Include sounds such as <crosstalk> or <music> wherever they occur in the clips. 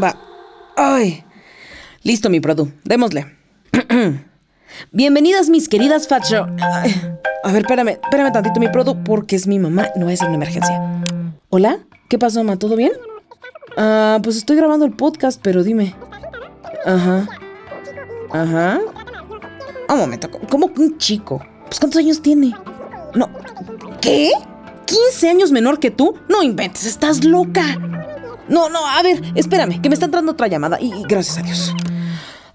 Va. Ay. Listo, mi produ. Démosle. <clears throat> Bienvenidas, mis queridas Fat A ver, espérame, espérame tantito, mi produ, porque es mi mamá. No ser una emergencia. ¿Hola? ¿Qué pasó, mamá? ¿Todo bien? Ah, pues estoy grabando el podcast, pero dime. Ajá. Ajá. Un momento, ¿cómo que un chico? Pues ¿cuántos años tiene? No. ¿Qué? ¿15 años menor que tú? No inventes, estás loca. No, no, a ver, espérame, que me está entrando otra llamada y, gracias a Dios.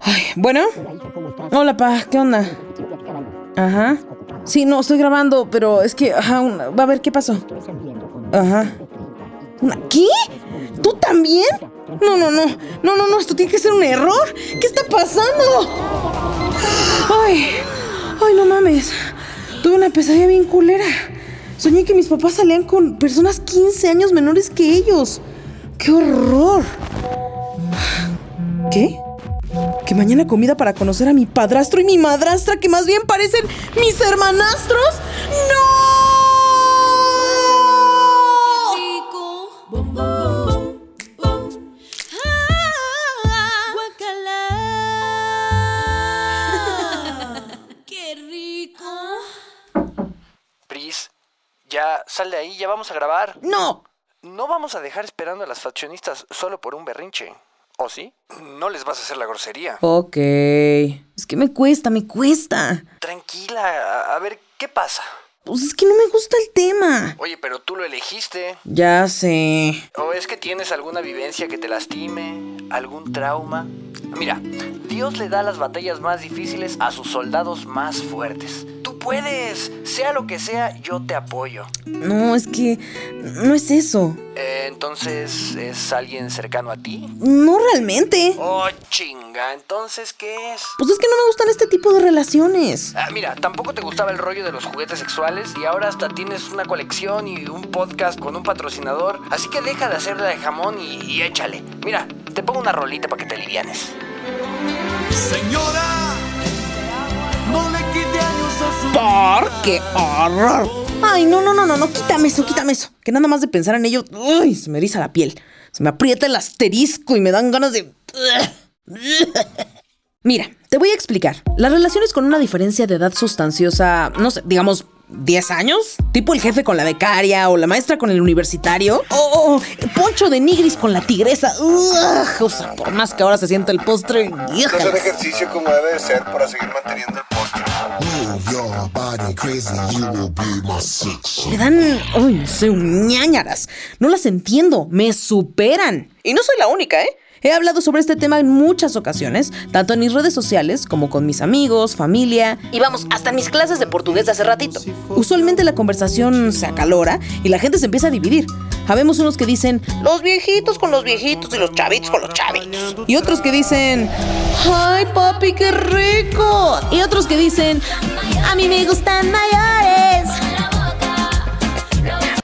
Ay, bueno. Hola, pa, ¿qué onda? Ajá. Sí, no, estoy grabando, pero es que, ajá, va a ver qué pasó. Ajá. ¿Qué? ¿Tú también? No, no, no. No, no, no, esto tiene que ser un error. ¿Qué está pasando? Ay, ay, no mames. Tuve una pesadilla bien culera. Soñé que mis papás salían con personas 15 años menores que ellos. ¡Qué horror! ¿Qué? ¿Que mañana comida para conocer a mi padrastro y mi madrastra que más bien parecen mis hermanastros? ¡No! ya sal de ahí, ya vamos a grabar. ¡No! No vamos a dejar esperando a las faccionistas solo por un berrinche. ¿O sí? No les vas a hacer la grosería. Ok. Es que me cuesta, me cuesta. Tranquila, a, a ver, ¿qué pasa? Pues es que no me gusta el tema. Oye, pero tú lo elegiste. Ya sé. ¿O es que tienes alguna vivencia que te lastime? ¿Algún trauma? Mira, Dios le da las batallas más difíciles a sus soldados más fuertes. Tú puedes, sea lo que sea, yo te apoyo. No, es que no es eso. Eh, entonces, ¿es alguien cercano a ti? No realmente. Oh, chinga, entonces, ¿qué es? Pues es que no me gustan este tipo de relaciones. Ah, mira, tampoco te gustaba el rollo de los juguetes sexuales y ahora hasta tienes una colección y un podcast con un patrocinador. Así que deja de hacerla de jamón y, y échale. Mira, te pongo una rolita para que te alivianes. Señora, ¡Por qué horror! Ay, no, no, no, no, no, quítame eso, quítame eso. Que nada más de pensar en ello, uy, se me eriza la piel. Se me aprieta el asterisco y me dan ganas de... <laughs> Mira, te voy a explicar. Las relaciones con una diferencia de edad sustanciosa, no sé, digamos, 10 años, tipo el jefe con la becaria o la maestra con el universitario, o o Poncho de Nigris con la tigresa. Ugh, o sea, por más que ahora se sienta el postre. Hacer ejercicio como debe de ser para seguir manteniendo el postre. Move your body crazy, you will be my sex. Me dan, ay, no sé, ñañaras. No las entiendo, me superan. Y no soy la única, ¿eh? He hablado sobre este tema en muchas ocasiones, tanto en mis redes sociales como con mis amigos, familia y vamos, hasta en mis clases de portugués de hace ratito. Usualmente la conversación se acalora y la gente se empieza a dividir. Habemos unos que dicen los viejitos con los viejitos y los chavitos con los chavitos. Y otros que dicen, ¡ay papi, qué rico! Y otros que dicen, a mí me gustan mayores.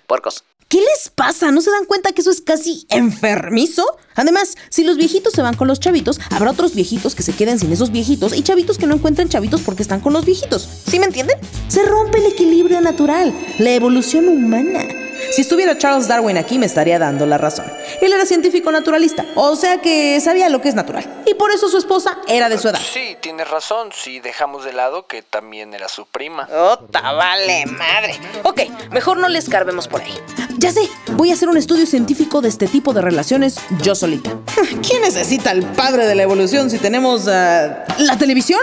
Porcos. ¿Qué les pasa? ¿No se dan cuenta que eso es casi enfermizo? Además, si los viejitos se van con los chavitos, habrá otros viejitos que se queden sin esos viejitos y chavitos que no encuentran chavitos porque están con los viejitos. ¿Sí me entienden? Se rompe el equilibrio natural, la evolución humana. Si estuviera Charles Darwin aquí me estaría dando la razón. Él era científico naturalista, o sea que sabía lo que es natural. Y por eso su esposa era de su edad. Sí, tienes razón, si dejamos de lado que también era su prima. ¡Ota, vale, madre! Ok, mejor no le escarbemos por ahí. Ya sé, voy a hacer un estudio científico de este tipo de relaciones yo solita. <laughs> ¿Quién necesita al padre de la evolución si tenemos ah, la televisión?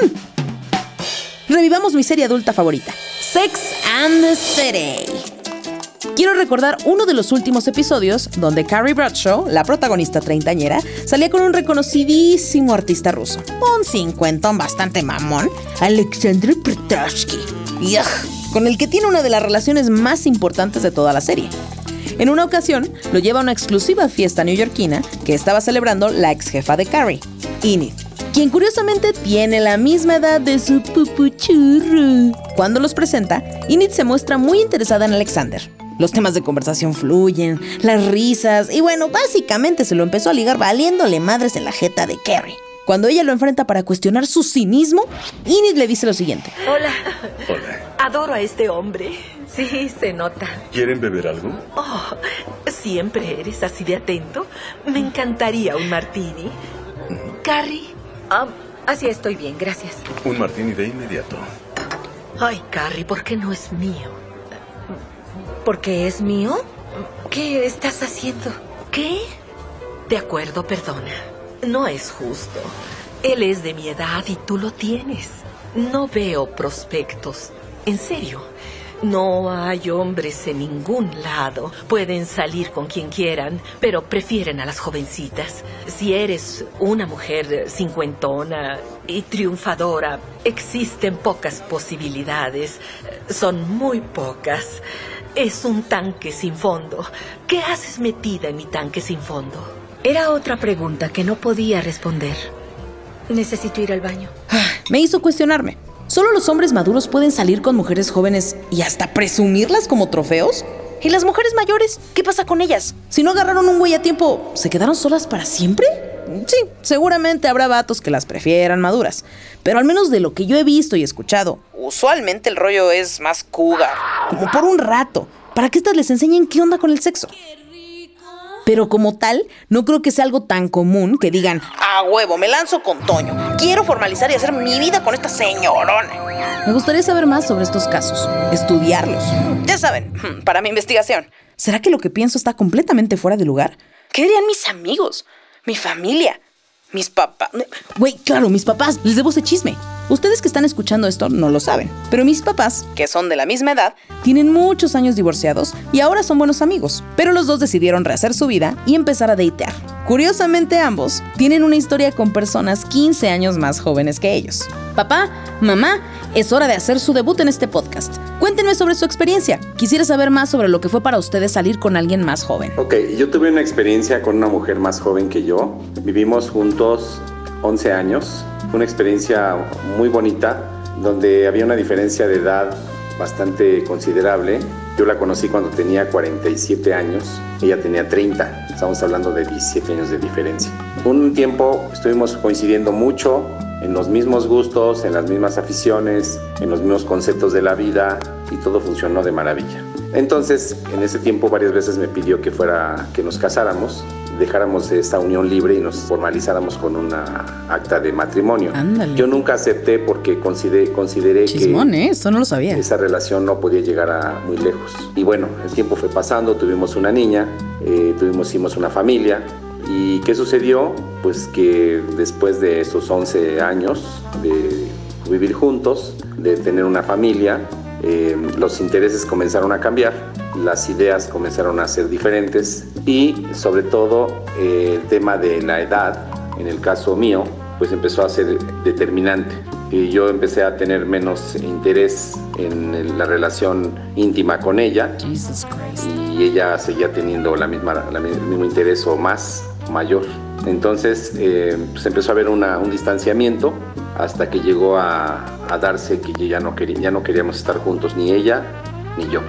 Revivamos mi serie adulta favorita, Sex and the City. Quiero recordar uno de los últimos episodios donde Carrie Bradshaw, la protagonista treintañera, salía con un reconocidísimo artista ruso, un cincuentón bastante mamón, Alexander Petrovsky, Yuck, con el que tiene una de las relaciones más importantes de toda la serie. En una ocasión, lo lleva a una exclusiva fiesta neoyorquina que estaba celebrando la ex jefa de Carrie, Enid, quien curiosamente tiene la misma edad de su pupuchurro. Cuando los presenta, Enid se muestra muy interesada en Alexander. Los temas de conversación fluyen, las risas, y bueno, básicamente se lo empezó a ligar valiéndole madres en la jeta de Carrie. Cuando ella lo enfrenta para cuestionar su cinismo, Enid le dice lo siguiente. Hola. Hola. Adoro a este hombre. Sí, se nota. ¿Quieren beber algo? Oh, siempre eres así de atento. Me encantaría un martini. Carrie. Ah, así estoy bien, gracias. Un martini de inmediato. Ay, Carrie, ¿por qué no es mío? ¿Por qué es mío? ¿Qué estás haciendo? ¿Qué? De acuerdo, perdona. No es justo. Él es de mi edad y tú lo tienes. No veo prospectos. En serio. No hay hombres en ningún lado. Pueden salir con quien quieran, pero prefieren a las jovencitas. Si eres una mujer cincuentona y triunfadora, existen pocas posibilidades. Son muy pocas. Es un tanque sin fondo. ¿Qué haces metida en mi tanque sin fondo? Era otra pregunta que no podía responder. Necesito ir al baño. Me hizo cuestionarme. ¿Solo los hombres maduros pueden salir con mujeres jóvenes y hasta presumirlas como trofeos? ¿Y las mujeres mayores? ¿Qué pasa con ellas? Si no agarraron un güey a tiempo, ¿se quedaron solas para siempre? Sí, seguramente habrá vatos que las prefieran maduras. Pero al menos de lo que yo he visto y escuchado, usualmente el rollo es más cougar. Como por un rato. Para que estas les enseñen qué onda con el sexo. Pero como tal, no creo que sea algo tan común que digan, a huevo, me lanzo con Toño. Quiero formalizar y hacer mi vida con esta señorona. Me gustaría saber más sobre estos casos, estudiarlos. Ya saben, <laughs> para mi investigación. ¿Será que lo que pienso está completamente fuera de lugar? ¿Qué dirían mis amigos? ¿Mi familia? ¿Mis papás? Güey, claro, mis papás. Les debo ese chisme. Ustedes que están escuchando esto no lo saben, pero mis papás, que son de la misma edad, tienen muchos años divorciados y ahora son buenos amigos, pero los dos decidieron rehacer su vida y empezar a datear. Curiosamente ambos tienen una historia con personas 15 años más jóvenes que ellos. Papá, mamá, es hora de hacer su debut en este podcast. Cuéntenme sobre su experiencia. Quisiera saber más sobre lo que fue para ustedes salir con alguien más joven. Ok, yo tuve una experiencia con una mujer más joven que yo. Vivimos juntos 11 años. Una experiencia muy bonita, donde había una diferencia de edad bastante considerable. Yo la conocí cuando tenía 47 años, ella tenía 30. Estamos hablando de 17 años de diferencia. Un tiempo estuvimos coincidiendo mucho en los mismos gustos, en las mismas aficiones, en los mismos conceptos de la vida y todo funcionó de maravilla. Entonces, en ese tiempo varias veces me pidió que fuera que nos casáramos dejáramos esta unión libre y nos formalizáramos con una acta de matrimonio. Ándale. Yo nunca acepté porque consideré, consideré Chismón, que ¿eh? Esto no lo sabía. esa relación no podía llegar a muy lejos. Y bueno, el tiempo fue pasando, tuvimos una niña, eh, tuvimos, hicimos una familia. ¿Y qué sucedió? Pues que después de esos 11 años de vivir juntos, de tener una familia, eh, los intereses comenzaron a cambiar, las ideas comenzaron a ser diferentes y sobre todo eh, el tema de la edad, en el caso mío, pues empezó a ser determinante. Y yo empecé a tener menos interés en la relación íntima con ella y ella seguía teniendo la misma, la el mismo interés o más, mayor. Entonces eh, pues empezó a haber una- un distanciamiento hasta que llegó a, a darse que yo ya no, quería, ya no queríamos estar juntos, ni ella ni yo.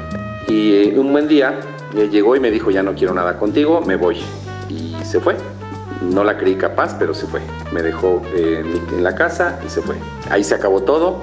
Y eh, un buen día eh, llegó y me dijo, ya no quiero nada contigo, me voy. Y se fue. No la creí capaz, pero se fue. Me dejó eh, en la casa y se fue. Ahí se acabó todo.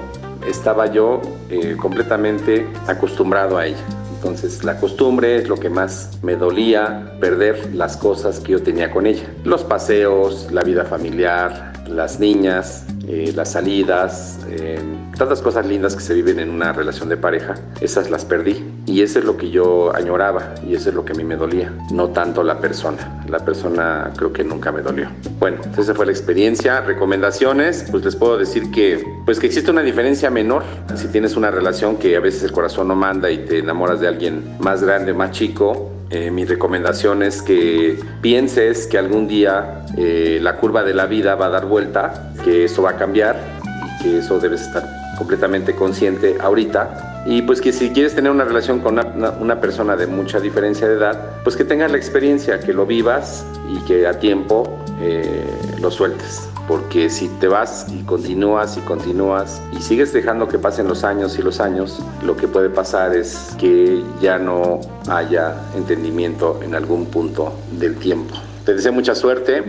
Estaba yo eh, completamente acostumbrado a ella. Entonces la costumbre es lo que más me dolía, perder las cosas que yo tenía con ella. Los paseos, la vida familiar, las niñas, eh, las salidas, eh, tantas cosas lindas que se viven en una relación de pareja, esas las perdí. Y eso es lo que yo añoraba y eso es lo que a mí me dolía, no tanto la persona. La persona creo que nunca me dolió. Bueno, entonces esa fue la experiencia. Recomendaciones, pues les puedo decir que, pues que existe una diferencia menor. Si tienes una relación que a veces el corazón no manda y te enamoras de alguien más grande, más chico, eh, mi recomendación es que pienses que algún día eh, la curva de la vida va a dar vuelta, que eso va a cambiar y que eso debes estar completamente consciente ahorita. Y pues que si quieres tener una relación con una, una- persona de mucha diferencia de edad, pues que tengas la experiencia, que lo vivas y que a tiempo eh, lo sueltes. Porque si te vas y continúas y continúas y sigues dejando que pasen los años y los años, lo que puede pasar es que ya no haya entendimiento en algún punto del tiempo. Te deseo mucha suerte.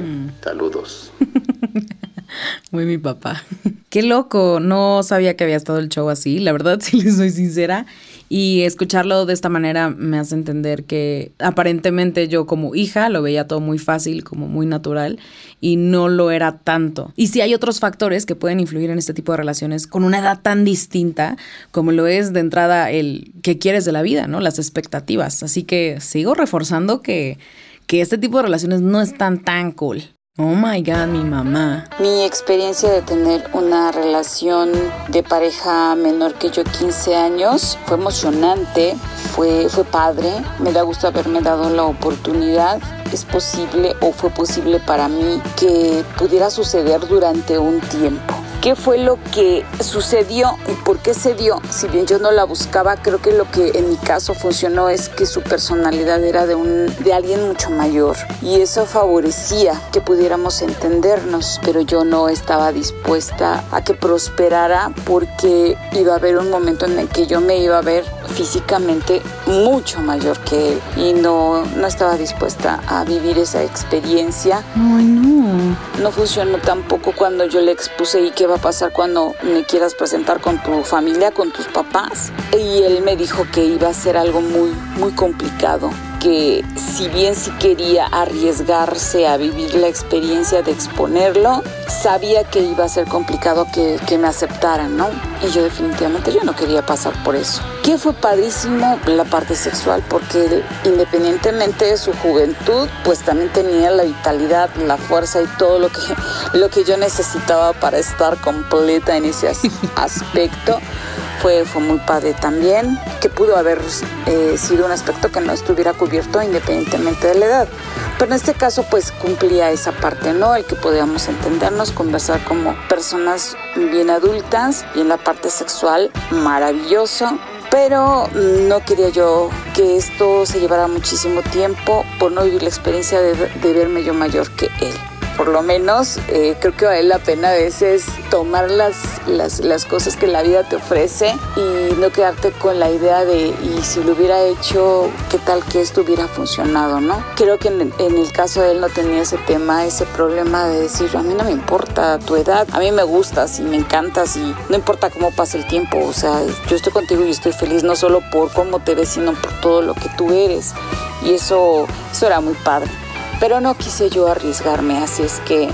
Saludos. <laughs> <laughs> Muy mi papá. <laughs> Qué loco, no sabía que había estado el show así, la verdad, <laughs> si les soy sincera. Y escucharlo de esta manera me hace entender que aparentemente yo como hija lo veía todo muy fácil, como muy natural, y no lo era tanto. Y sí hay otros factores que pueden influir en este tipo de relaciones con una edad tan distinta como lo es de entrada el que quieres de la vida, ¿no? Las expectativas. Así que sigo reforzando que, que este tipo de relaciones no están tan cool. Oh my god, mi mamá. Mi experiencia de tener una relación de pareja menor que yo 15 años fue emocionante, fue, fue padre, me da gusto haberme dado la oportunidad. Es posible o fue posible para mí que pudiera suceder durante un tiempo. ¿Qué fue lo que sucedió y por qué se dio? Si bien yo no la buscaba, creo que lo que en mi caso funcionó es que su personalidad era de, un, de alguien mucho mayor y eso favorecía que pudiéramos entendernos, pero yo no estaba dispuesta a que prosperara porque iba a haber un momento en el que yo me iba a ver físicamente mucho mayor que él y no, no estaba dispuesta a vivir esa experiencia. Ay, no. No funcionó tampoco cuando yo le expuse y qué va a pasar cuando me quieras presentar con tu familia, con tus papás. Y él me dijo que iba a ser algo muy, muy complicado que si bien sí quería arriesgarse a vivir la experiencia de exponerlo, sabía que iba a ser complicado que, me aceptaran, ¿no? Y yo definitivamente yo no quería pasar por eso. Que fue padrísimo la parte sexual porque independientemente de su juventud, pues también tenía la vitalidad, la fuerza y todo lo que, lo que yo necesitaba para estar completa en ese <laughs> aspecto fue, fue muy padre también, que pudo haber eh, sido un aspecto que no estuviera cubierto independientemente de la edad. Pero en este caso pues cumplía esa parte, ¿no? El que podíamos entendernos, conversar como personas bien adultas y en la parte sexual maravilloso. Pero no quería yo que esto se llevara muchísimo tiempo por no vivir la experiencia de, de verme yo mayor que él por lo menos eh, creo que vale la pena a veces tomar las, las, las, cosas que la vida te ofrece y no quedarte con la idea de y si lo hubiera hecho, qué tal que esto hubiera funcionado, ¿no? Creo que en, en el caso de él no tenía ese tema, ese problema de decir, a mí no me importa tu edad, a mí me gustas y me encantas y no importa cómo pase el tiempo, o sea, yo estoy contigo y estoy feliz no solo por cómo te ves, sino por todo lo que tú eres. Y eso, eso era muy padre pero no quise yo arriesgarme, así es que eh,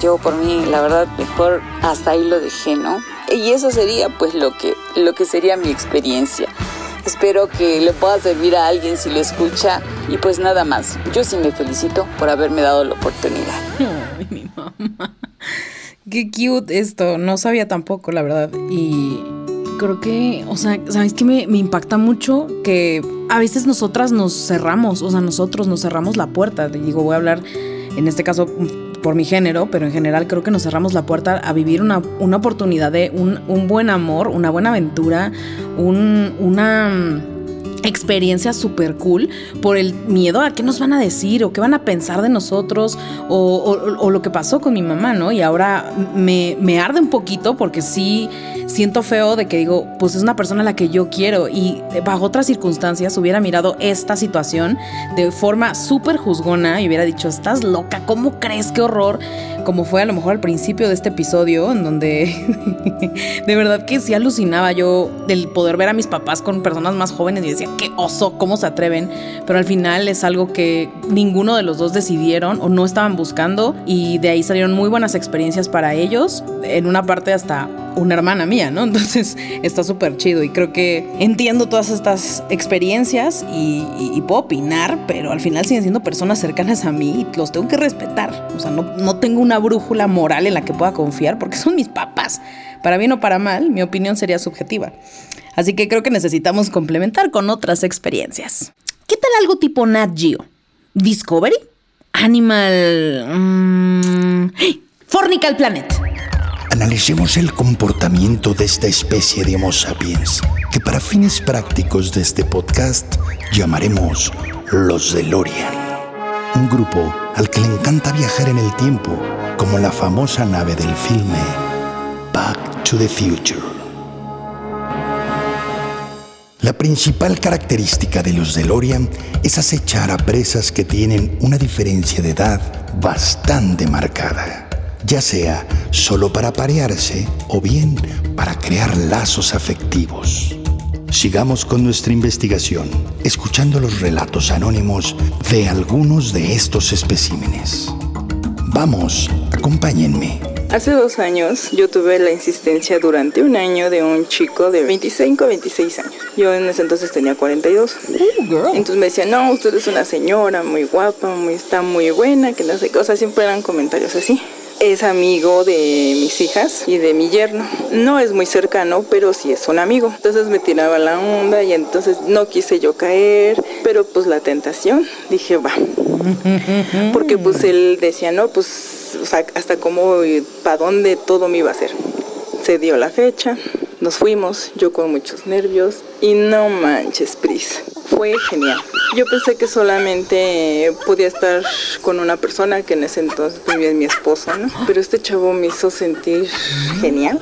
yo por mí, la verdad, mejor hasta ahí lo dejé, ¿no? Y eso sería pues lo que, lo que sería mi experiencia. Espero que le pueda servir a alguien si lo escucha y pues nada más. Yo sí me felicito por haberme dado la oportunidad. <laughs> Ay, mi mamá. Qué cute esto. No sabía tampoco, la verdad. Y creo que, o sea, ¿sabes qué me, me, impacta mucho? Que a veces nosotras nos cerramos, o sea, nosotros nos cerramos la puerta. Digo, voy a hablar en este caso por mi género, pero en general creo que nos cerramos la puerta a vivir una, una oportunidad de un, un, buen amor, una buena aventura, un, una experiencia súper cool por el miedo a qué nos van a decir o qué van a pensar de nosotros o, o, o lo que pasó con mi mamá, ¿no? Y ahora me, me, arde un poquito porque sí siento feo de que digo, pues es una persona a la que yo quiero. Y bajo otras circunstancias hubiera mirado esta situación de forma súper juzgona y hubiera dicho, estás loca, ¿cómo crees? Qué horror, como fue a lo mejor al principio de este episodio en donde <laughs> de verdad que sí alucinaba yo del poder ver a mis papás con personas más jóvenes y decía, qué oso, cómo se atreven, pero al final es algo que ninguno de los dos decidieron o no estaban buscando y de ahí salieron muy buenas experiencias para ellos, en una parte hasta una hermana mía, ¿no? <laughs> Entonces está súper chido y creo que entiendo todas estas experiencias y, puedo opinar, pero al final siguen siendo personas cercanas a mí y los tengo que respetar. O sea, no, no tengo una brújula moral en la que pueda confiar porque son mis papás. Para bien o para mal, mi opinión sería subjetiva. Así que creo que necesitamos complementar con otras experiencias. ¿Qué tal algo tipo Nat Geo? ¿Discovery? ¿Animal... Mmm, Fornical Planet? Analicemos el comportamiento de esta especie de Homo sapiens, que para fines prácticos de este podcast llamaremos los DeLorean. Un grupo al que le encanta viajar en el tiempo, como la famosa nave del filme Back to the Future. La principal característica de los DeLorean es acechar a presas que tienen una diferencia de edad bastante marcada. Ya sea solo para parearse o bien para crear lazos afectivos. Sigamos con nuestra investigación, escuchando los relatos anónimos de algunos de estos especímenes. Vamos, acompáñenme. Hace dos años yo tuve la insistencia durante un año de un chico de 25 a 26 años. Yo en ese entonces tenía 42. Entonces me decía, no, usted es una señora muy guapa, muy, está muy buena, que no sé qué. O sea, siempre eran comentarios así. Es amigo de mis hijas y de mi yerno. No es muy cercano, pero sí es un amigo. Entonces me tiraba la onda y entonces no quise yo caer, pero pues la tentación, dije, va. <laughs> Porque pues él decía, no, pues o sea, hasta cómo, para dónde todo me iba a hacer. Se dio la fecha, nos fuimos, yo con muchos nervios y no manches, Pris. Fue genial. Yo pensé que solamente podía estar con una persona que en ese entonces vivía mi esposo, ¿no? Pero este chavo me hizo sentir genial.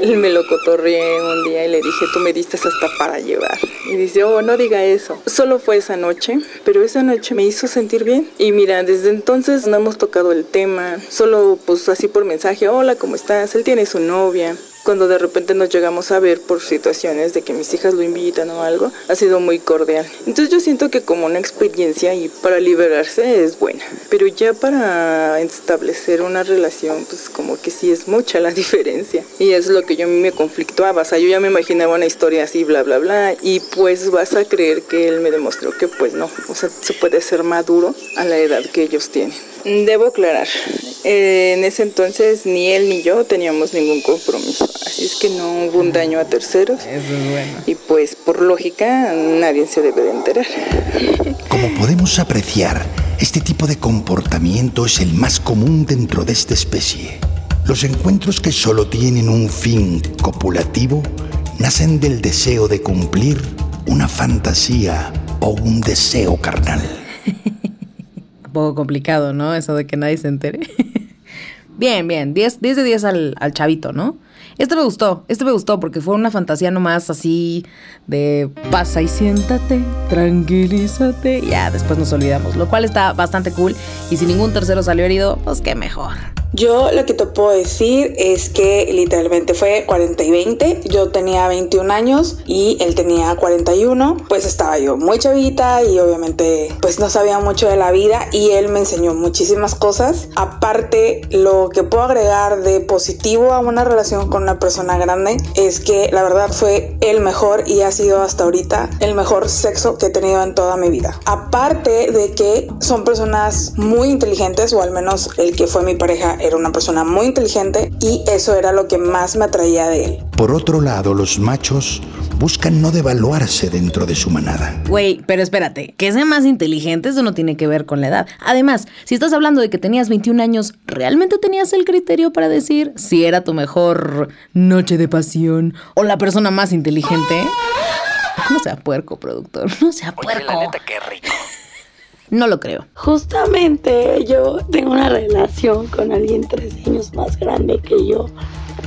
Él me lo cotorreé un día y le dije, tú me diste hasta para llevar. Y dice, oh, no diga eso. Solo fue esa noche, pero esa noche me hizo sentir bien. Y mira, desde entonces no hemos tocado el tema. Solo pues así por mensaje, hola, ¿cómo estás? Él tiene su novia cuando de repente nos llegamos a ver por situaciones de que mis hijas lo invitan o algo, ha sido muy cordial. Entonces yo siento que como una experiencia y para liberarse es buena, pero ya para establecer una relación, pues como que sí es mucha la <laughs> diferencia. Y es lo que yo me conflictuaba, o sea, yo ya me imaginaba una historia así, bla, bla, bla, y pues vas a creer que él me demostró que pues no, o sea, se puede ser maduro a la edad que ellos tienen. Debo aclarar, eh, en ese entonces ni él ni yo teníamos ningún compromiso, así es que no hubo un daño a terceros. Eso es bueno. Y pues por lógica nadie se debe de enterar. Como podemos apreciar, este tipo de comportamiento es el más común dentro de esta especie. Los encuentros que solo tienen un fin copulativo nacen del deseo de cumplir una fantasía o un deseo carnal. Un poco complicado, ¿no? Eso de que nadie se entere. <laughs> bien, bien. 10, 10 de 10 al, al chavito, ¿no? Este me gustó, este me gustó porque fue una fantasía nomás así de pasa y siéntate, tranquilízate. Ya, después nos olvidamos, lo cual está bastante cool. Y si ningún tercero salió herido, pues qué mejor. Yo lo que te puedo decir es que literalmente fue 40 y 20. Yo tenía 21 años y él tenía 41. Pues estaba yo muy chavita y obviamente pues no sabía mucho de la vida y él me enseñó muchísimas cosas. Aparte, lo que puedo agregar de positivo a una relación con una persona grande es que la verdad fue el mejor y ha sido hasta ahorita el mejor sexo que he tenido en toda mi vida. Aparte de que son personas muy inteligentes o al menos el que fue mi pareja era una persona muy inteligente y eso era lo que más me atraía de él. Por otro lado, los machos buscan no devaluarse dentro de su manada. Güey, pero espérate, que sea más inteligente, eso no tiene que ver con la edad. Además, si estás hablando de que tenías 21 años, ¿realmente tenías el criterio para decir si era tu mejor noche de pasión o la persona más inteligente? No sea puerco, productor, no sea puerco. la neta, qué rico. No lo creo. Justamente yo tengo una relación con alguien tres años más grande que yo.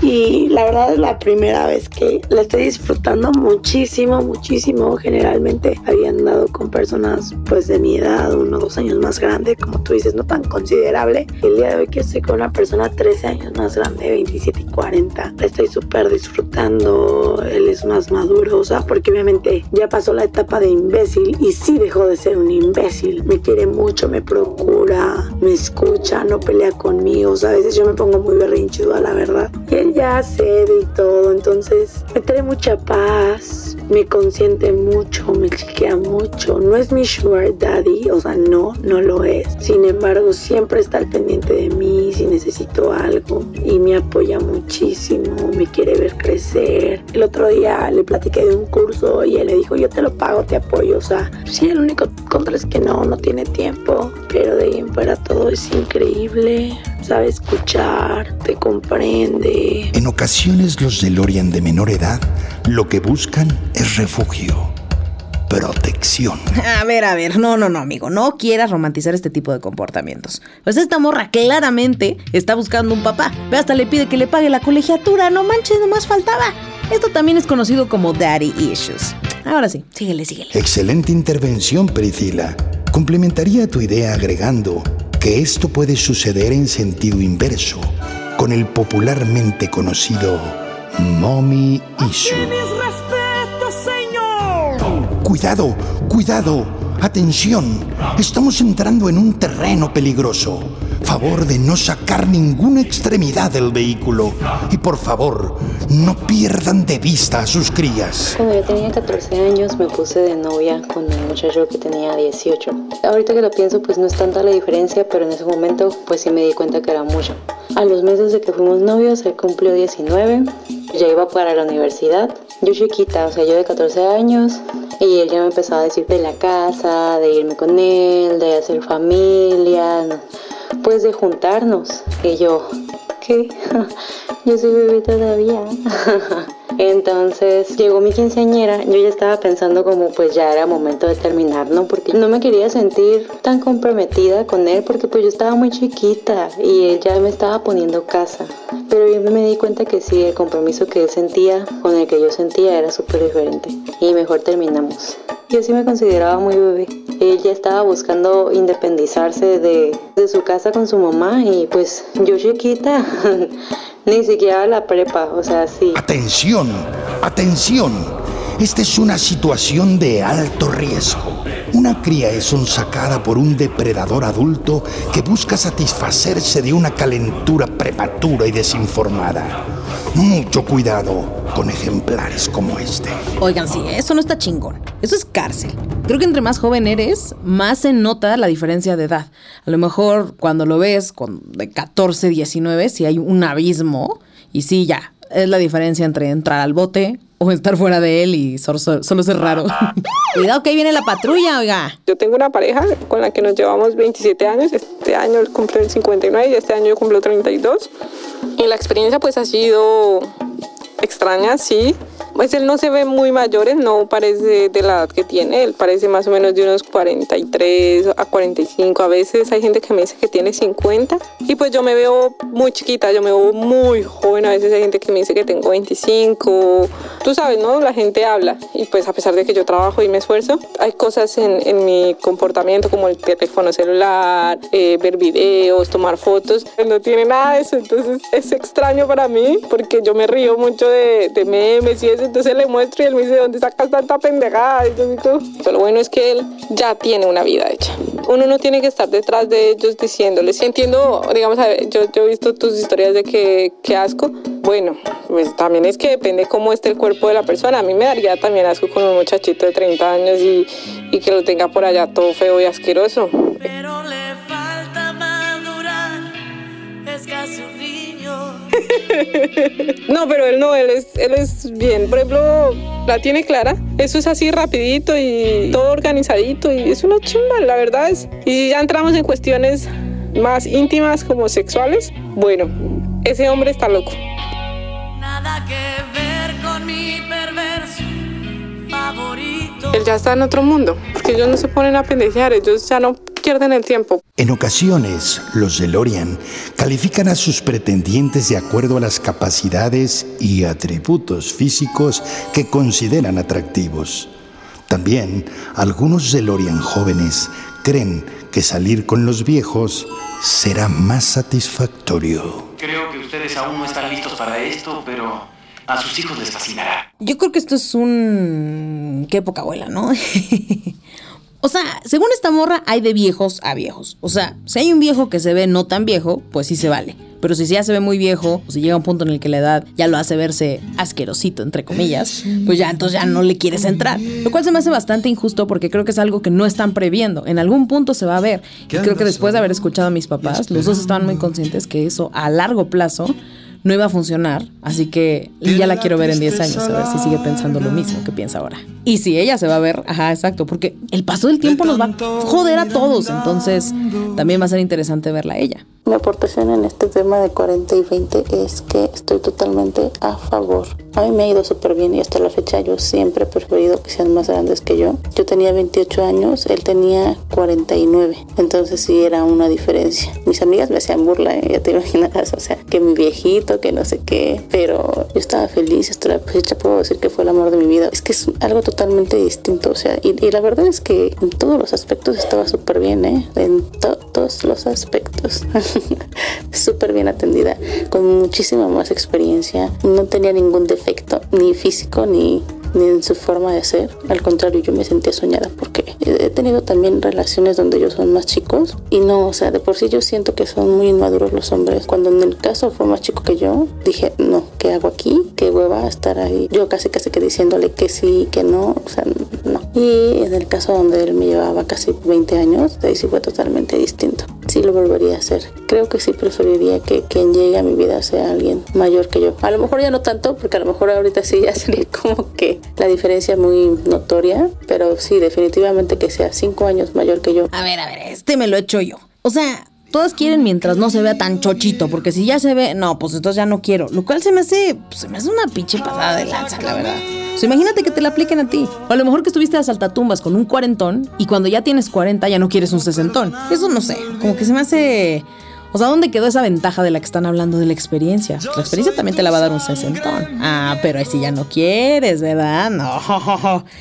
Y la verdad es la primera vez que la estoy disfrutando muchísimo, muchísimo. Generalmente había andado con personas pues de mi edad, uno o dos años más grande, como tú dices, no tan considerable. El día de hoy que estoy con una persona 13 años más grande, 27 y 40, la estoy súper disfrutando. Él es más maduro, o sea, porque obviamente ya pasó la etapa de imbécil y sí dejó de ser un imbécil. Me quiere mucho, me procura, me escucha, no pelea conmigo. O sea, a veces yo me pongo muy berrinchuda, la verdad. Él ya cede y todo, entonces me trae mucha paz, me consiente mucho, me chiquea mucho. No es mi sugar daddy, o sea, no, no lo es. Sin embargo, siempre está al pendiente de mí si necesito algo y me apoya muchísimo, me quiere ver crecer. El otro día le platiqué de un curso y él le dijo, yo te lo pago, te apoyo. O sea, sí, el único contra es que no, no tiene tiempo, pero de ahí en fuera todo es increíble. Sabe escuchar, te comprende. En ocasiones los DeLorean de menor edad lo que buscan es refugio, protección. A ver, a ver, no, no, no, amigo, no quieras romantizar este tipo de comportamientos. Pues esta morra claramente está buscando un papá. Ve, hasta le pide que le pague la colegiatura, no manches, nomás faltaba. Esto también es conocido como daddy issues. Ahora sí, síguele, síguele. Excelente intervención, Priscila. Complementaría tu idea agregando que esto puede suceder en sentido inverso, con el popularmente conocido mommy issue. Cuidado, cuidado, atención, estamos entrando en un terreno peligroso. Favor de no sacar ninguna extremidad del vehículo y por favor, no pierdan de vista a sus crías. Cuando yo tenía 14 años me puse de novia con un muchacho que tenía 18. Ahorita que lo pienso pues no es tanta la diferencia, pero en ese momento pues sí me di cuenta que era mucho. A los meses de que fuimos novios, él cumplió 19, ya iba para la universidad. Yo chiquita, o sea, yo de 14 años, y él ya me empezaba a decir de la casa, de irme con él, de hacer familia, pues de juntarnos. Y yo, ¿qué? <laughs> yo soy bebé todavía. <laughs> Entonces llegó mi quinceañera, yo ya estaba pensando como pues ya era momento de terminar, ¿no? Porque no me quería sentir tan comprometida con él porque pues yo estaba muy chiquita y él ya me estaba poniendo casa. Pero yo me di cuenta que sí, el compromiso que él sentía con el que yo sentía era súper diferente y mejor terminamos. Yo sí me consideraba muy bebé. Él ya estaba buscando independizarse de, de su casa con su mamá y pues yo chiquita <laughs> ni siquiera la prepa, o sea, sí. Atención, atención. Esta es una situación de alto riesgo. Una cría es sonsacada por un depredador adulto que busca satisfacerse de una calentura prematura y desinformada. Mucho cuidado con ejemplares como este. Oigan, sí, eso no está chingón. Eso es cárcel. Creo que entre más joven eres, más se nota la diferencia de edad. A lo mejor cuando lo ves con de 14, 19, si hay un abismo. Y sí, ya, es la diferencia entre entrar al bote o estar fuera de él y solo, solo ser raro. <laughs> Cuidado que ahí viene la patrulla, oiga. Yo tengo una pareja con la que nos llevamos 27 años. Este año él cumple el 59 y este año yo cumplo 32. Y la experiencia pues ha sido extraña, sí. Pues él no se ve muy mayor, él no parece de la edad que tiene, él parece más o menos de unos 43 a 45. A veces hay gente que me dice que tiene 50 y pues yo me veo muy chiquita, yo me veo muy joven. A veces hay gente que me dice que tengo 25. Tú sabes, ¿no? La gente habla y pues a pesar de que yo trabajo y me esfuerzo, hay cosas en, en mi comportamiento como el teléfono celular, eh, ver videos, tomar fotos. Él no tiene nada de eso, entonces es extraño para mí porque yo me río mucho de, de memes y eso entonces le muestro y él me dice, ¿dónde sacas tanta pendejada? Pero lo bueno es que él ya tiene una vida hecha. Uno no tiene que estar detrás de ellos diciéndoles, entiendo, digamos, yo, yo he visto tus historias de que, que asco. Bueno, pues también es que depende cómo esté el cuerpo de la persona. A mí me daría también asco con un muchachito de 30 años y, y que lo tenga por allá todo feo y asqueroso. Pero le No, pero él no, él es, él es bien. Por ejemplo, la tiene clara. Eso es así rapidito y todo organizadito y es una chimba, la verdad es. Y ya entramos en cuestiones más íntimas como sexuales. Bueno, ese hombre está loco. Nada que ver con mi perverso favorito. Él ya está en otro mundo. Porque ellos no se ponen a pendejear, ellos ya no pierden el tiempo. En ocasiones, los DeLorean califican a sus pretendientes de acuerdo a las capacidades y atributos físicos que consideran atractivos. También, algunos DeLorean jóvenes creen que salir con los viejos será más satisfactorio. Creo que ustedes aún no están listos para esto, pero a sus hijos les fascinará. Yo creo que esto es un... Qué poca abuela, ¿no? <laughs> O sea, según esta morra, hay de viejos a viejos. O sea, si hay un viejo que se ve no tan viejo, pues sí se vale. Pero si ya se ve muy viejo, o si llega un punto en el que la edad ya lo hace verse asquerosito, entre comillas, pues ya entonces ya no le quieres entrar. Lo cual se me hace bastante injusto porque creo que es algo que no están previendo. En algún punto se va a ver. Y creo que después de haber escuchado a mis papás, los dos estaban muy conscientes que eso a largo plazo no iba a funcionar, así que ya la quiero ver en 10 años, a ver si sigue pensando lo mismo que piensa ahora. Y si ella se va a ver, ajá, exacto, porque el paso del tiempo nos va a joder a todos, entonces también va a ser interesante verla a ella. Mi aportación en este tema de 40 y 20 es que estoy totalmente a favor. A mí me ha ido súper bien y hasta la fecha yo siempre he preferido que sean más grandes que yo. Yo tenía 28 años, él tenía 49. Entonces sí era una diferencia. Mis amigas me hacían burla, ¿eh? ya te <laughs> imaginarás, o sea, que mi viejito, que no sé qué. Pero yo estaba feliz, hasta la fecha puedo decir que fue el amor de mi vida. Es que es algo totalmente distinto, o sea, y, y la verdad es que en todos los aspectos estaba súper bien, ¿eh? En todos los aspectos. <laughs> súper bien atendida, con muchísima más experiencia. No tenía ningún defecto, ni físico, ni ni en su forma de ser. Al contrario, yo me sentía soñada porque he tenido también relaciones donde ellos son más chicos y no, o sea, de por sí yo siento que son muy inmaduros los hombres. Cuando en el caso fue más chico que yo, dije, no, ¿qué hago aquí? ¿Qué hueva estar ahí? Yo casi casi que diciéndole que sí, que no, o sea, no. Y en el caso donde él me llevaba casi 20 años, ahí sí fue totalmente distinto. Sí lo volvería a hacer. Creo que sí preferiría que quien llegue a mi vida sea alguien mayor que yo. A lo mejor ya no tanto, porque a lo mejor ahorita sí ya <laughs> sería como que la diferencia muy notoria, pero sí, definitivamente que sea cinco años mayor que yo. A ver, a ver, este me lo he hecho yo. O sea, todas quieren mientras no se vea tan chochito, porque si ya se ve, no, pues entonces ya no quiero. Lo cual se me hace, pues, se me hace una pinche pasada de lanza, la verdad. O sea, imagínate que te la apliquen a ti. O a lo mejor que estuviste a saltatumbas con un cuarentón y cuando ya tienes 40 ya no quieres un sesentón. Eso no sé, como que se me hace... O sea, ¿dónde quedó esa ventaja de la que están hablando de la experiencia? La experiencia también te la va a dar un sesentón. Ah, pero ahí sí ya no quieres, ¿verdad? No. <laughs>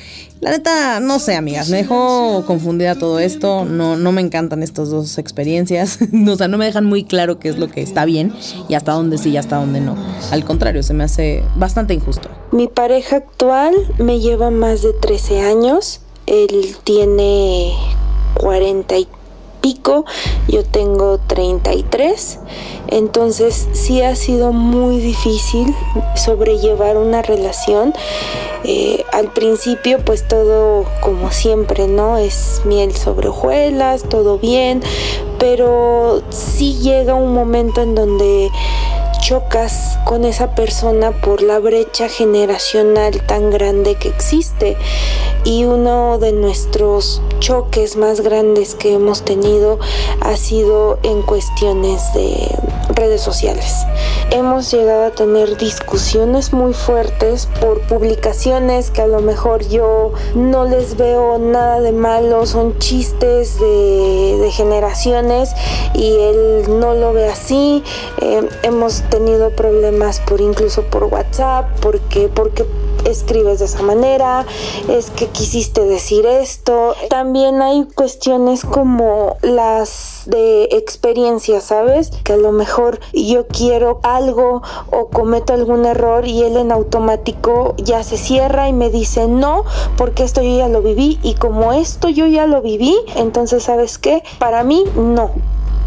La neta, no sé, amigas, me dejó confundida todo esto. No, no me encantan estas dos experiencias. <laughs> o sea, no me dejan muy claro qué es lo que está bien y hasta dónde sí y hasta dónde no. Al contrario, se me hace bastante injusto. Mi pareja actual me lleva más de 13 años. Él tiene 40 y pico, yo tengo 33, entonces sí ha sido muy difícil sobrellevar una relación. Eh, al principio pues todo como siempre, ¿no? Es miel sobre hojuelas, todo bien, pero sí llega un momento en donde chocas con esa persona por la brecha generacional tan grande que existe. Y uno de nuestros choques más grandes que hemos tenido ha sido en cuestiones de redes sociales. Hemos llegado a tener discusiones muy fuertes por publicaciones que a lo mejor yo no les veo nada de malo, son chistes de, generaciones y él no lo ve así. Eh, hemos tenido problemas por incluso por WhatsApp, porque, porque escribes de esa manera, es que quisiste decir esto. También hay cuestiones como las de experiencia, ¿sabes? Que a lo mejor yo quiero algo o cometo algún error y él en automático ya se cierra y me dice no, porque esto yo ya lo viví y como esto yo ya lo viví, entonces ¿sabes qué? Para mí no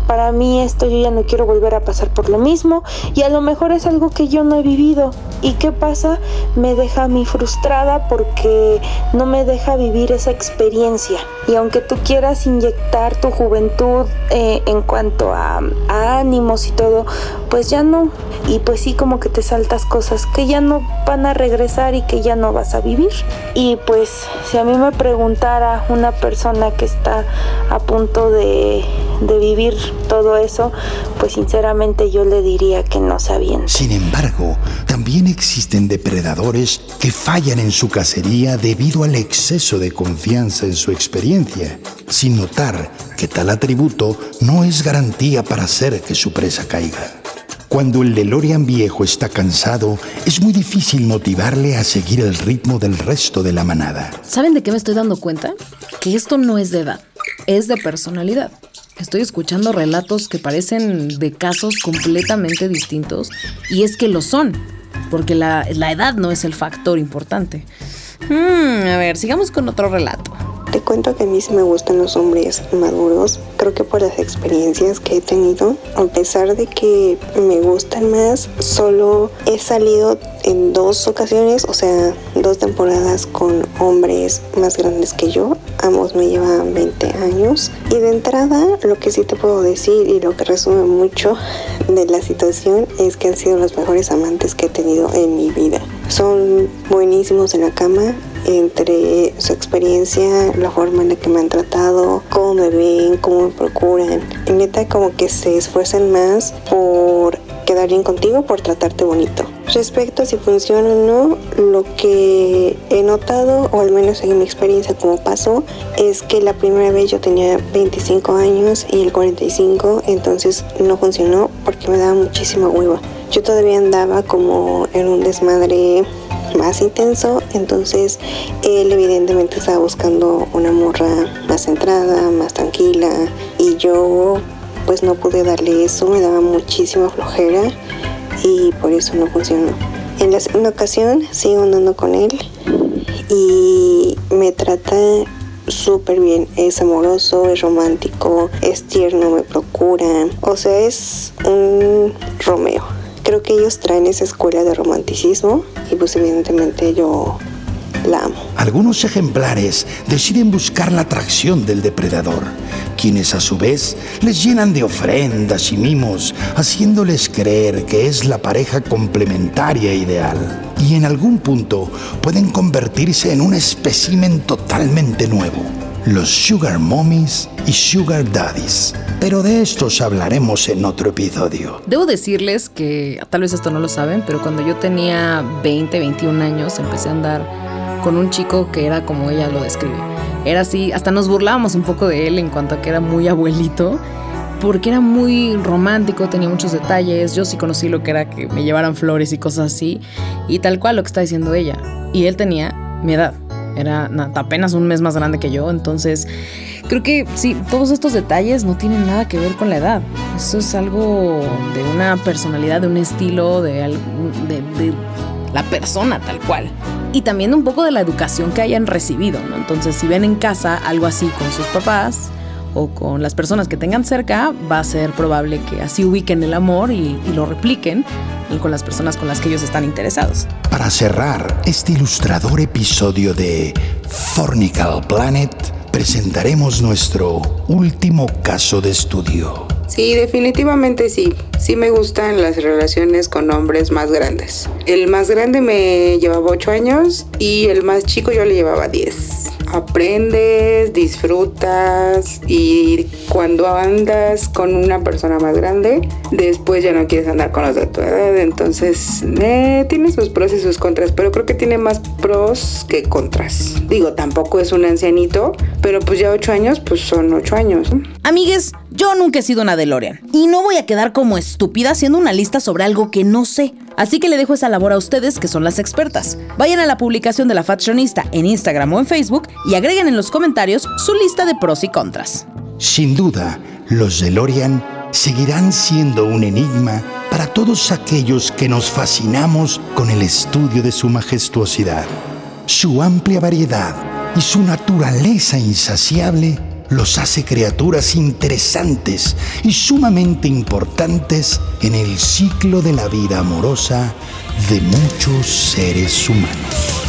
para mí esto yo ya no quiero volver a pasar por lo mismo y a lo mejor es algo que yo no he vivido. ¿Y qué pasa? Me deja a mí frustrada porque no me deja vivir esa experiencia. Y aunque tú quieras inyectar tu juventud eh, en cuanto a, ánimos y todo, pues ya no. Y pues sí como que te saltas cosas que ya no van a regresar y que ya no vas a vivir. Y pues si a mí me preguntara una persona que está a punto de vivir todo eso, pues sinceramente yo le diría que no sabían. Sin embargo, también existen depredadores que fallan en su cacería debido al exceso de confianza en su experiencia, sin notar que tal atributo no es garantía para hacer que su presa caiga. Cuando el DeLorean viejo está cansado, es muy difícil motivarle a seguir el ritmo del resto de la manada. ¿Saben de qué me estoy dando cuenta? Que esto no es de edad, es de personalidad. Estoy escuchando relatos que parecen de casos completamente distintos y es que lo son, porque la, edad no es el factor importante. Hmm, a ver, sigamos con otro relato. Te cuento que a mí sí me gustan los hombres maduros. Creo que por las experiencias que he tenido, a pesar de que me gustan más, solo he salido en dos ocasiones, o sea, dos temporadas con hombres más grandes que yo. Ambos me llevan 20 años. Y de entrada, lo que sí te puedo decir y lo que resume mucho de la situación es que han sido los mejores amantes que he tenido en mi vida. Son buenísimos en la cama, entre su experiencia, la forma en la que me han tratado, cómo me ven, cómo me procuran. En neta como que se esfuerzan más por quedar bien contigo, por tratarte bonito. Respecto a si funciona o no, lo que he notado, o al menos en mi experiencia como pasó, es que la primera vez yo tenía 25 años y el 45, entonces no funcionó porque me daba muchísima hueva. Yo todavía andaba como en un desmadre más intenso, entonces él evidentemente estaba buscando una morra más centrada, más tranquila y yo pues no pude darle eso, me daba muchísima flojera y por eso no funcionó. En la segunda ocasión sigo andando con él y me trata súper bien, es amoroso, es romántico, es tierno, me procura, o sea, es un Romeo. Creo que ellos traen esa escuela de romanticismo y pues evidentemente yo la amo. Algunos ejemplares deciden buscar la atracción del depredador, quienes a su vez les llenan de ofrendas y mimos, haciéndoles creer que es la pareja complementaria ideal. Y en algún punto pueden convertirse en un espécimen totalmente nuevo. Los Sugar Mommies y Sugar Daddies. Pero de estos hablaremos en otro episodio. Debo decirles que tal vez esto no lo saben, pero cuando yo tenía 20, 21 años empecé a andar con un chico que era como ella lo describe. Era así, hasta nos burlábamos un poco de él en cuanto a que era muy abuelito, porque era muy romántico, tenía muchos detalles. Yo sí conocí lo que era que me llevaran flores y cosas así, y tal cual lo que está diciendo ella. Y él tenía mi edad, era apenas un mes más grande que yo, entonces creo que sí, todos estos detalles no tienen nada que ver con la edad. Eso es algo de una personalidad, de un estilo, de, la persona tal cual y también un poco de la educación que hayan recibido, ¿no? Entonces, si ven en casa algo así con sus papás o con las personas que tengan cerca, va a ser probable que así ubiquen el amor y, y lo repliquen y con las personas con las que ellos están interesados. Para cerrar este ilustrador episodio de Fornical Planet, presentaremos nuestro último caso de estudio. Sí, definitivamente sí. Sí me gustan las relaciones con hombres más grandes. El más grande me llevaba 8 años y el más chico yo le llevaba 10 aprendes, disfrutas y cuando andas con una persona más grande, después ya no quieres andar con los de tu edad. Entonces, eh, tiene sus pros y sus contras, pero creo que tiene más pros que contras. Digo, tampoco es un ancianito, pero pues ya ocho años, pues son ocho años. Amigues, yo nunca he sido una DeLorean y no voy a quedar como estúpida haciendo una lista sobre algo que no sé. Así que le dejo esa labor a ustedes que son las expertas. Vayan a la publicación de la Fashionista en Instagram o en Facebook y agreguen en los comentarios su lista de pros y contras. Sin duda, los DeLorean seguirán siendo un enigma para todos aquellos que nos fascinamos con el estudio de su majestuosidad. Su amplia variedad y su naturaleza insaciable los hace criaturas interesantes y sumamente importantes en el ciclo de la vida amorosa de muchos seres humanos.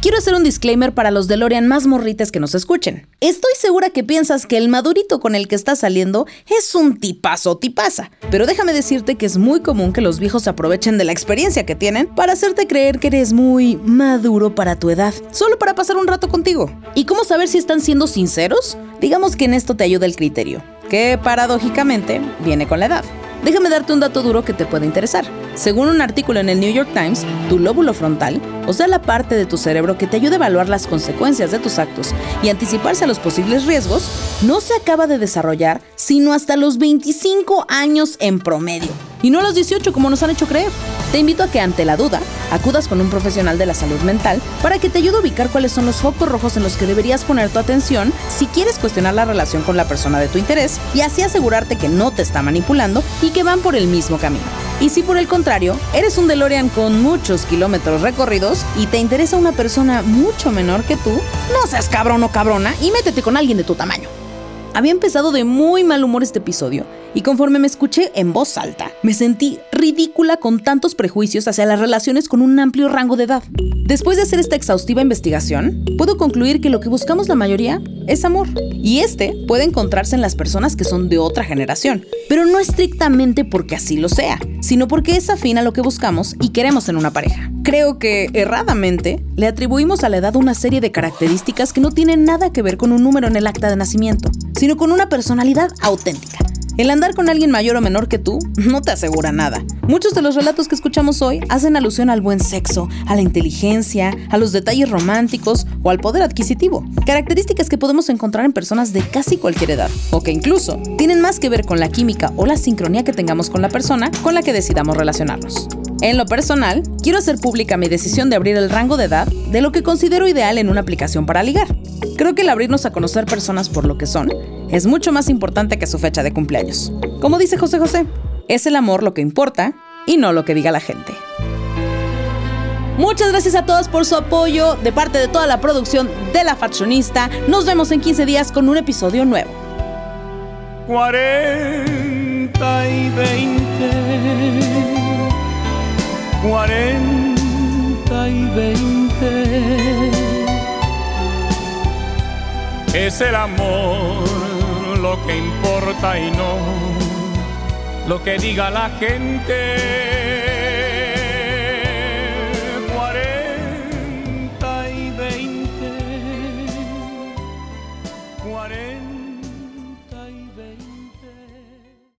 Quiero hacer un disclaimer para los DeLorean más morrites que nos escuchen. Estoy segura que piensas que el madurito con el que estás saliendo es un tipazo tipaza, pero déjame decirte que es muy común que los viejos aprovechen de la experiencia que tienen para hacerte creer que eres muy maduro para tu edad, solo para pasar un rato contigo. ¿Y cómo saber si están siendo sinceros? Digamos que en esto te ayuda el criterio, que paradójicamente viene con la edad. Déjame darte un dato duro que te puede interesar. Según un artículo en el New York Times, tu lóbulo frontal, o sea, la parte de tu cerebro que te ayuda a evaluar las consecuencias de tus actos y anticiparse a los posibles riesgos, no se acaba de desarrollar sino hasta los 25 años en promedio y no a los 18 como nos han hecho creer. Te invito a que ante la duda acudas con un profesional de la salud mental para que te ayude a ubicar cuáles son los focos rojos en los que deberías poner tu atención si quieres cuestionar la relación con la persona de tu interés y así asegurarte que no te está manipulando que van por el mismo camino. Y si por el contrario, eres un DeLorean con muchos kilómetros recorridos y te interesa una persona mucho menor que tú, no seas cabrón o cabrona y métete con alguien de tu tamaño. Había empezado de muy mal humor este episodio y conforme me escuché en voz alta, me sentí ridícula con tantos prejuicios hacia las relaciones con un amplio rango de edad. Después de hacer esta exhaustiva investigación, puedo concluir que lo que buscamos la mayoría es amor. Y este puede encontrarse en las personas que son de otra generación, pero no estrictamente porque así lo sea, sino porque es afín a lo que buscamos y queremos en una pareja. Creo que, erradamente, le atribuimos a la edad una serie de características que no tienen nada que ver con un número en el acta de nacimiento, sino con una personalidad auténtica. El andar con alguien mayor o menor que tú no te asegura nada. Muchos de los relatos que escuchamos hoy hacen alusión al buen sexo, a la inteligencia, a los detalles románticos o al poder adquisitivo. Características que podemos encontrar en personas de casi cualquier edad, o que incluso tienen más que ver con la química o la sincronía que tengamos con la persona con la que decidamos relacionarnos. En lo personal, quiero hacer pública mi decisión de abrir el rango de edad de lo que considero ideal en una aplicación para ligar. Creo que el abrirnos a conocer personas por lo que son es mucho más importante que su fecha de cumpleaños. Como dice José José, es el amor lo que importa y no lo que diga la gente. Muchas gracias a todos por su apoyo de parte de toda la producción de La Faccionista. Nos vemos en 15 días con un episodio nuevo. 40 y 20 40 y 20 Es el amor lo que importa y no lo que diga la gente